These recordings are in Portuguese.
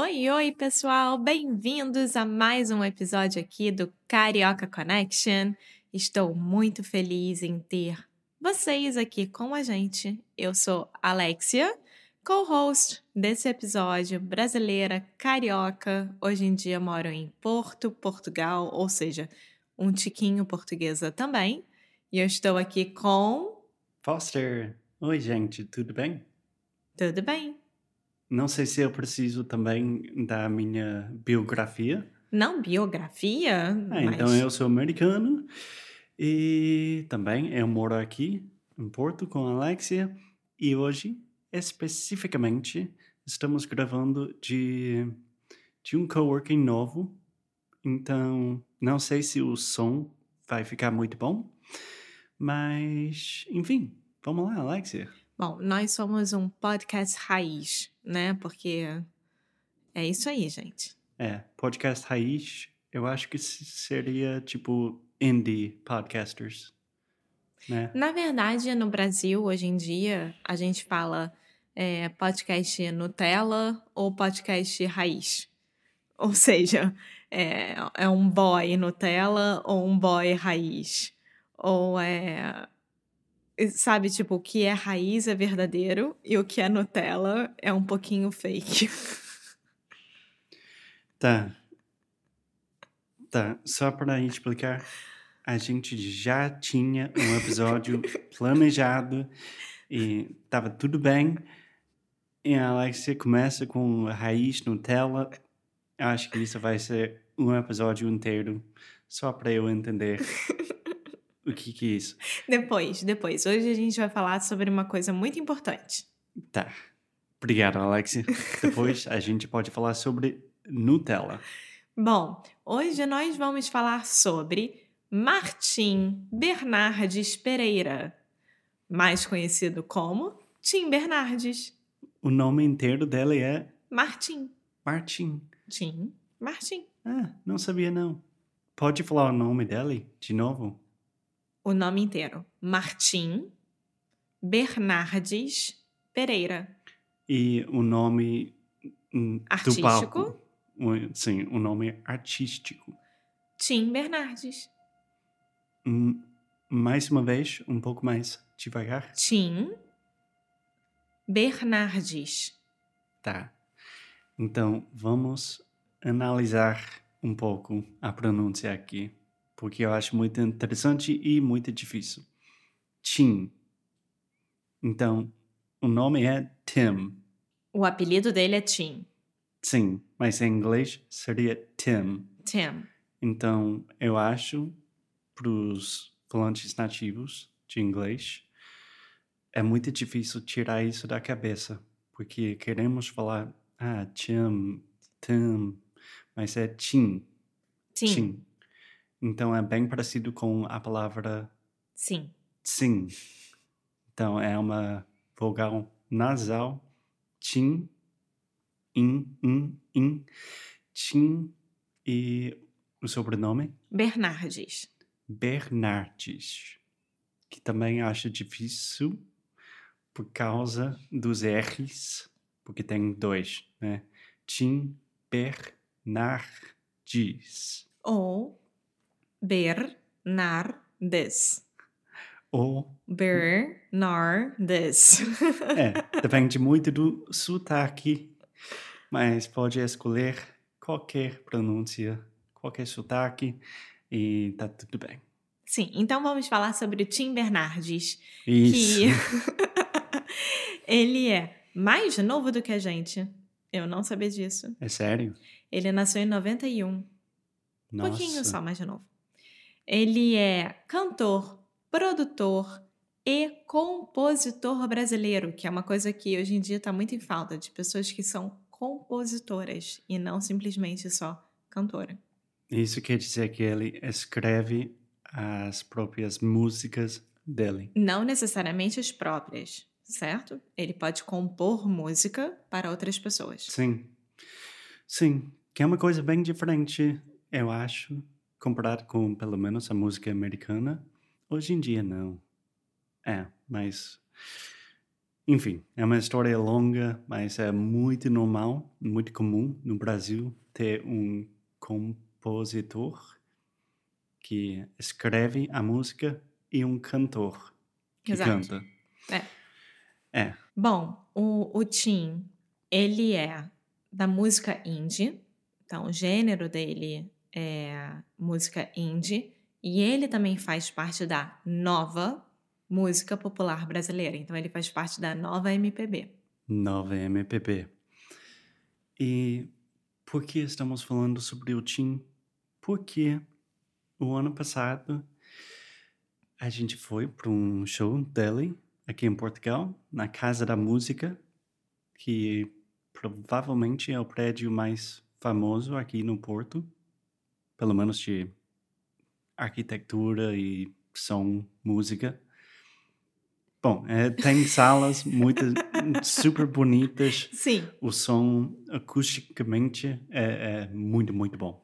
Oi, oi, pessoal! Bem-vindos a mais um episódio aqui do Carioca Connection. Estou muito feliz em ter vocês aqui com a gente. Eu sou Alexia, co-host desse episódio, brasileira, carioca. Hoje em dia moro em Porto, Portugal, ou seja, um tiquinho portuguesa também. E eu estou aqui com. Foster! Oi, gente, tudo bem? Tudo bem? Não sei se eu preciso também da minha biografia. Não biografia? Ah, mas... Então eu sou americano e também eu moro aqui em Porto com a Alexia e hoje, especificamente, estamos gravando de, de um coworking novo. Então, não sei se o som vai ficar muito bom, mas enfim, vamos lá, Alexia. Bom, nós somos um podcast raiz, né? Porque é isso aí, gente. É, podcast raiz, eu acho que seria tipo indie podcasters, né? Na verdade, no Brasil, hoje em dia, a gente fala é, podcast Nutella ou podcast raiz. Ou seja, é, é um boy Nutella ou um boy raiz. Ou é. Sabe, tipo, o que é raiz é verdadeiro e o que é Nutella é um pouquinho fake. Tá. Tá, só para explicar, a gente já tinha um episódio planejado e tava tudo bem. E a Alexia começa com raiz Nutella. Acho que isso vai ser um episódio inteiro, só para eu entender o que, que é isso. Depois, depois. Hoje a gente vai falar sobre uma coisa muito importante. Tá. Obrigado, Alexia. Depois a gente pode falar sobre Nutella. Bom, hoje nós vamos falar sobre Martim Bernardes Pereira, mais conhecido como Tim Bernardes. O nome inteiro dela é Martim. Martim. Tim Martim. Ah, não sabia não. Pode falar o nome dela de novo? O nome inteiro: Martim Bernardes Pereira. E o nome hum, do Artístico? palco? O- Sim, o nome artístico. Tim Bernardes. Hum, Mais uma vez, um pouco mais devagar. Tim Bernardes. Tá. Então, vamos analisar um pouco a pronúncia aqui, porque eu acho muito interessante e muito difícil. Tim. Então, o nome é Tim. O apelido dele é Tim. Sim, mas em inglês seria Tim. Tim. Então, eu acho, para os falantes nativos de inglês, é muito difícil tirar isso da cabeça, porque queremos falar, ah, Tim, Tim, mas é Tim, Tim. Então, é bem parecido com a palavra Sim. sim. Então, é uma vogal nasal, tim, in, in, in, tim, e o sobrenome? Bernardes. Bernardes, que também acho difícil por causa dos R's, porque tem dois, né? Tim Bernardes. Ou Bernardes. Ou, Bernardes. é, depende muito do sotaque, mas pode escolher qualquer pronúncia, qualquer sotaque e tá tudo bem. Sim, então vamos falar sobre o Tim Bernardes. Isso. Que ele é mais novo do que a gente. Eu não sabia disso. É sério? Ele nasceu em 91. Um Nossa. pouquinho só mais novo. Ele é cantor, produtor e compositor brasileiro, que é uma coisa que hoje em dia está muito em falta de pessoas que são compositoras e não simplesmente só cantora. Isso quer dizer que ele escreve as próprias músicas dele. Não necessariamente as próprias, certo? Ele pode compor música para outras pessoas. Sim. Sim. Que é uma coisa bem diferente, eu acho, comparado com, pelo menos, a música americana. Hoje em dia, não. É, mas. Enfim, é uma história longa, mas é muito normal, muito comum no Brasil ter um compositor que escreve a música e um cantor que Exato. canta. É, Bom, o, o Tim, ele é da música indie, então o gênero dele é música indie, e ele também faz parte da nova música popular brasileira, então ele faz parte da nova MPB. nova MPB. E por que estamos falando sobre o Tim? Porque o ano passado a gente foi para um show dele aqui em Portugal, na Casa da Música, que provavelmente é o prédio mais famoso aqui no Porto, pelo menos de arquitetura e som, música. Bom, é, tem salas muito super bonitas, Sim, o som acusticamente é, é muito, muito bom.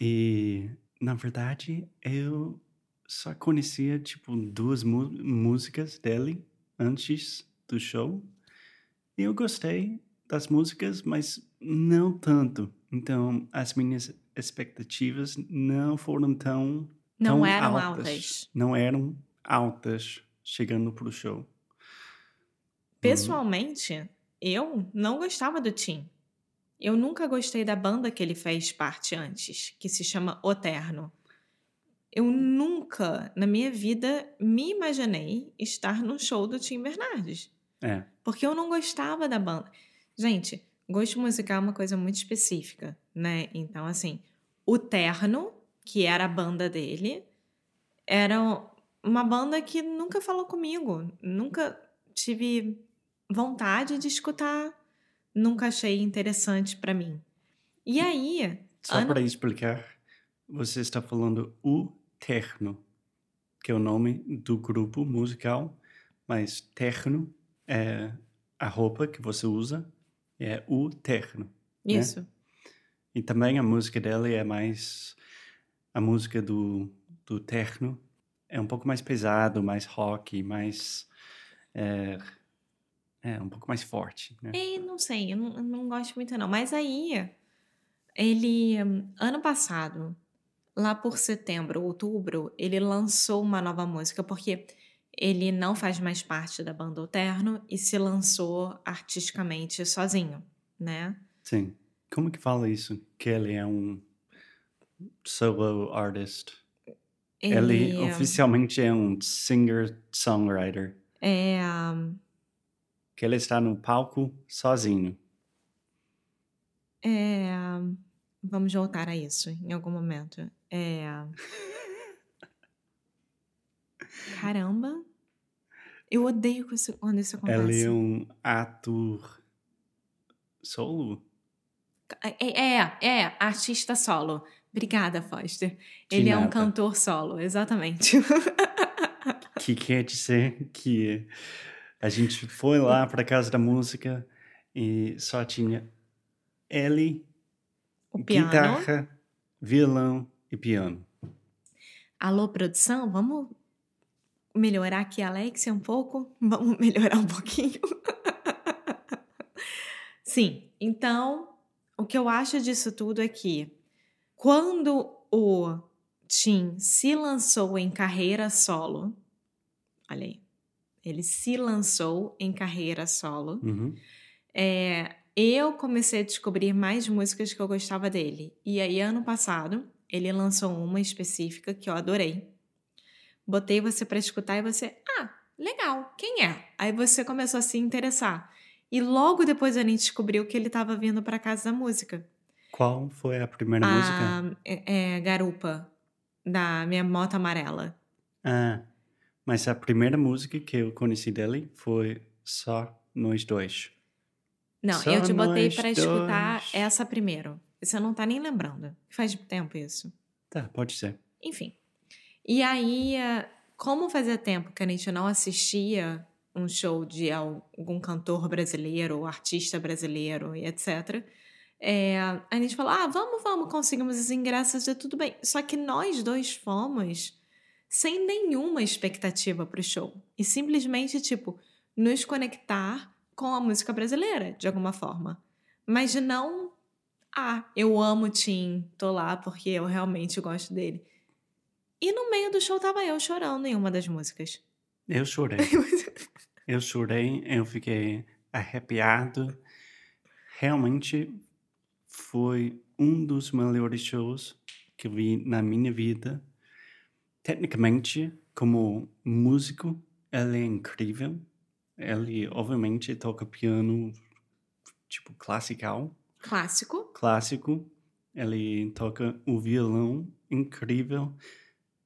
E, na verdade, eu só conhecia, tipo, duas músicas dele antes do show. E eu gostei das músicas, mas não tanto. Então, as minhas expectativas não foram tão, não tão eram altas. altas. Não eram altas chegando pro show. Pessoalmente, eu não gostava do Tim. Eu nunca gostei da banda que ele fez parte antes, que se chama O Terno. Eu nunca, na minha vida, me imaginei estar no show do Tim Bernardes. É, Porque eu não gostava da banda. Gente, gosto musical é uma coisa muito específica, né? Então, assim, o Terno, que era a banda dele, era uma banda que nunca falou comigo. Nunca tive vontade de escutar. Nunca achei interessante pra mim. E aí, Só ano- para explicar, você está falando o terno, que é o nome do grupo musical, mas terno é a roupa que você usa, é o terno. né? isso. E também a música dele é mais. A música do, do terno é um pouco mais pesado, mais rock, mais. É, é um pouco mais forte, né? E não sei, eu não, eu não gosto muito não. Mas aí, ele, ano passado, lá por setembro, outubro, ele lançou uma nova música, porque ele não faz mais parte da banda Alterno e se lançou artisticamente sozinho, né? Sim. Como que fala isso? Que ele é um solo artist. Ele, hum, oficialmente é um singer-songwriter. é, Que ele está no palco sozinho. é, vamos voltar a isso em algum momento. É, caramba, eu odeio quando isso- isso acontece. Ele é um ator solo? É, é, é, artista solo. Obrigada, Foster. Ele é um nada. cantor solo, exatamente. Que quer dizer que a gente foi lá para casa da música e só tinha ele, guitarra, violão e piano. Alô, produção, vamos melhorar aqui a Alexia um pouco? Vamos melhorar um pouquinho? Sim, então, o que eu acho disso tudo é que quando o Tim se lançou em carreira solo, olha aí, ele se lançou em carreira solo, Uhum. é, eu comecei a descobrir mais músicas que eu gostava dele. E aí, ano passado, ele lançou uma específica que eu adorei, botei você para escutar e você, ah, legal, quem é? Aí você começou a se interessar. E logo depois a gente descobriu que ele estava vindo para casa da música. Qual foi a primeira música? A é, é, Garupa, da minha moto amarela. Ah, mas a primeira música que eu conheci dele foi só nós dois. Não, Só eu te botei para escutar essa primeiro. Você não tá nem lembrando. Faz tempo isso. Tá, pode ser. Enfim. E aí, eh, como fazia tempo que a gente não assistia um show de algum cantor brasileiro artista brasileiro e etc., é, a gente falou: ah, vamos, vamos, conseguimos os ingressos e tudo bem. Só que nós dois fomos sem nenhuma expectativa pro show. E simplesmente, tipo, nos conectar com a música brasileira, de alguma forma. Mas não. Ah, eu amo o Tim, tô lá porque eu realmente gosto dele. E no meio do show tava eu chorando em uma das músicas. Eu chorei. Eu chorei, eu fiquei arrepiado. Realmente foi um dos melhores shows que eu vi na minha vida. Tecnicamente, como músico, ele é incrível. Ele, obviamente, toca piano, tipo, classical, Clássico. clássico. Ele toca o violão incrível.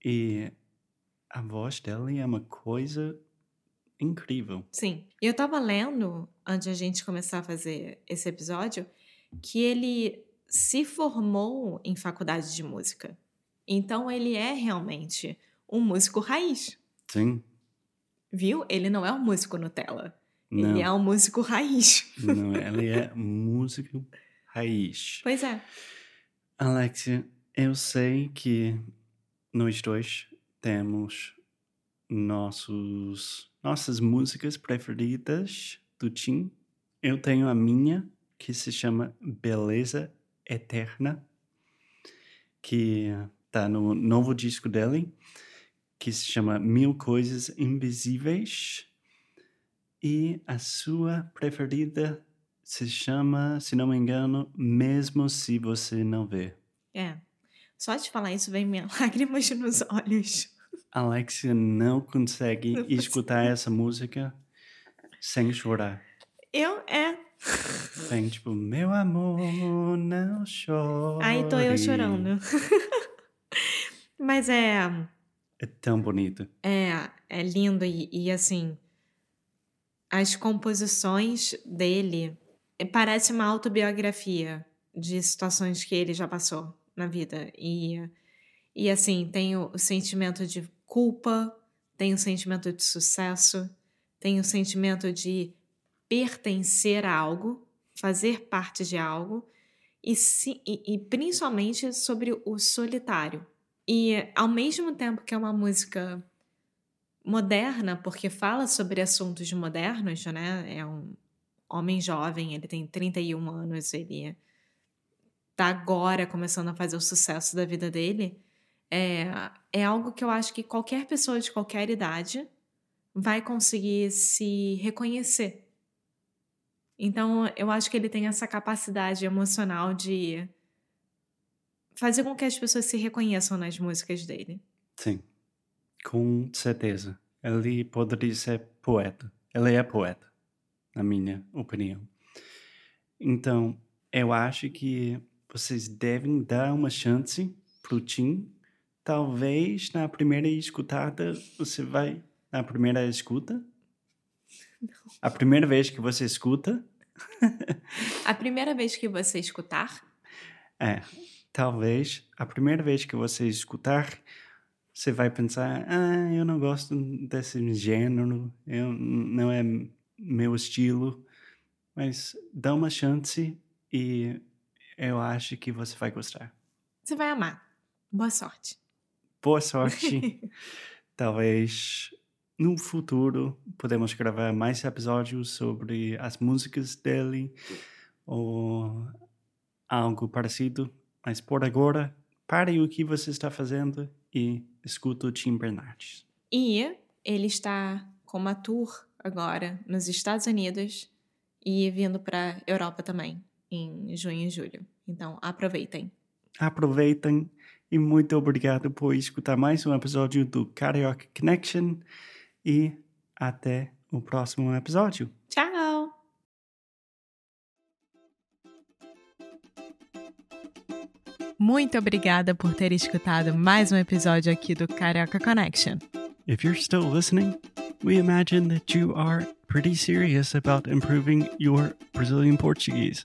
E a voz dele é uma coisa incrível. Sim. E eu tava lendo, antes de a gente começar a fazer esse episódio, que ele se formou em faculdade de música. Então ele é realmente um músico raiz. Sim, Viu? Ele não é um músico Nutella. não, Ele é um músico raiz. não, ele é músico raiz. Pois é. Alexia, eu sei que nós dois temos nossos, nossas músicas preferidas do Tim. Eu tenho a minha, que se chama Beleza Eterna, que tá no novo disco dele, que se chama Mil Coisas Invisíveis. E a sua preferida se chama, se não me engano, Mesmo Se Você Não Vê. É. Só de falar isso vem minha lágrimas nos olhos. Alexia não consegue Não consigo. escutar essa música sem chorar. Eu é. Vem tipo, meu amor, não chore. Aí tô eu chorando. Mas é. É tão bonito. É, é lindo e, e, assim, as composições dele é, parece uma autobiografia de situações que ele já passou na vida e e assim tem o, sentimento de culpa, tem o sentimento de sucesso, tem o sentimento de pertencer a algo, fazer parte de algo e, se, e, e principalmente sobre o solitário. E ao mesmo tempo que é uma música moderna, porque fala sobre assuntos modernos, né? É um homem jovem, ele tem 31 anos, ele tá agora começando a fazer o sucesso da vida dele. É, é algo que eu acho que qualquer pessoa de qualquer idade vai conseguir se reconhecer. Então, eu acho que ele tem essa capacidade emocional de fazer com que as pessoas se reconheçam nas músicas dele. Sim, com certeza. Ele poderia ser poeta. Ele é poeta, na minha opinião. Então, eu acho que vocês devem dar uma chance pro Tim. Talvez na primeira escutada você vai. Na primeira escuta? A primeira vez que você escuta, A primeira vez que você escutar, É, talvez a primeira vez que você escutar, você vai pensar: ah, eu não gosto desse gênero, eu, não é meu estilo, mas dá uma chance e eu acho que você vai gostar. você vai amar. Boa sorte. Boa sorte. Talvez no futuro podemos gravar mais episódios sobre as músicas dele ou algo parecido. Mas por agora, pare o que você está fazendo e escuta o Tim Bernardes. E ele está com uma tour agora nos Estados Unidos e vindo para Europa também, em junho e julho. Então, aproveitem. Aproveitem E muito obrigado por escutar mais um episódio do Carioca Connection. E até o próximo episódio. Tchau! Muito obrigada por ter escutado mais um episódio aqui do Carioca Connection. If you're still listening, we imagine that you are pretty serious about improving your Brazilian Portuguese.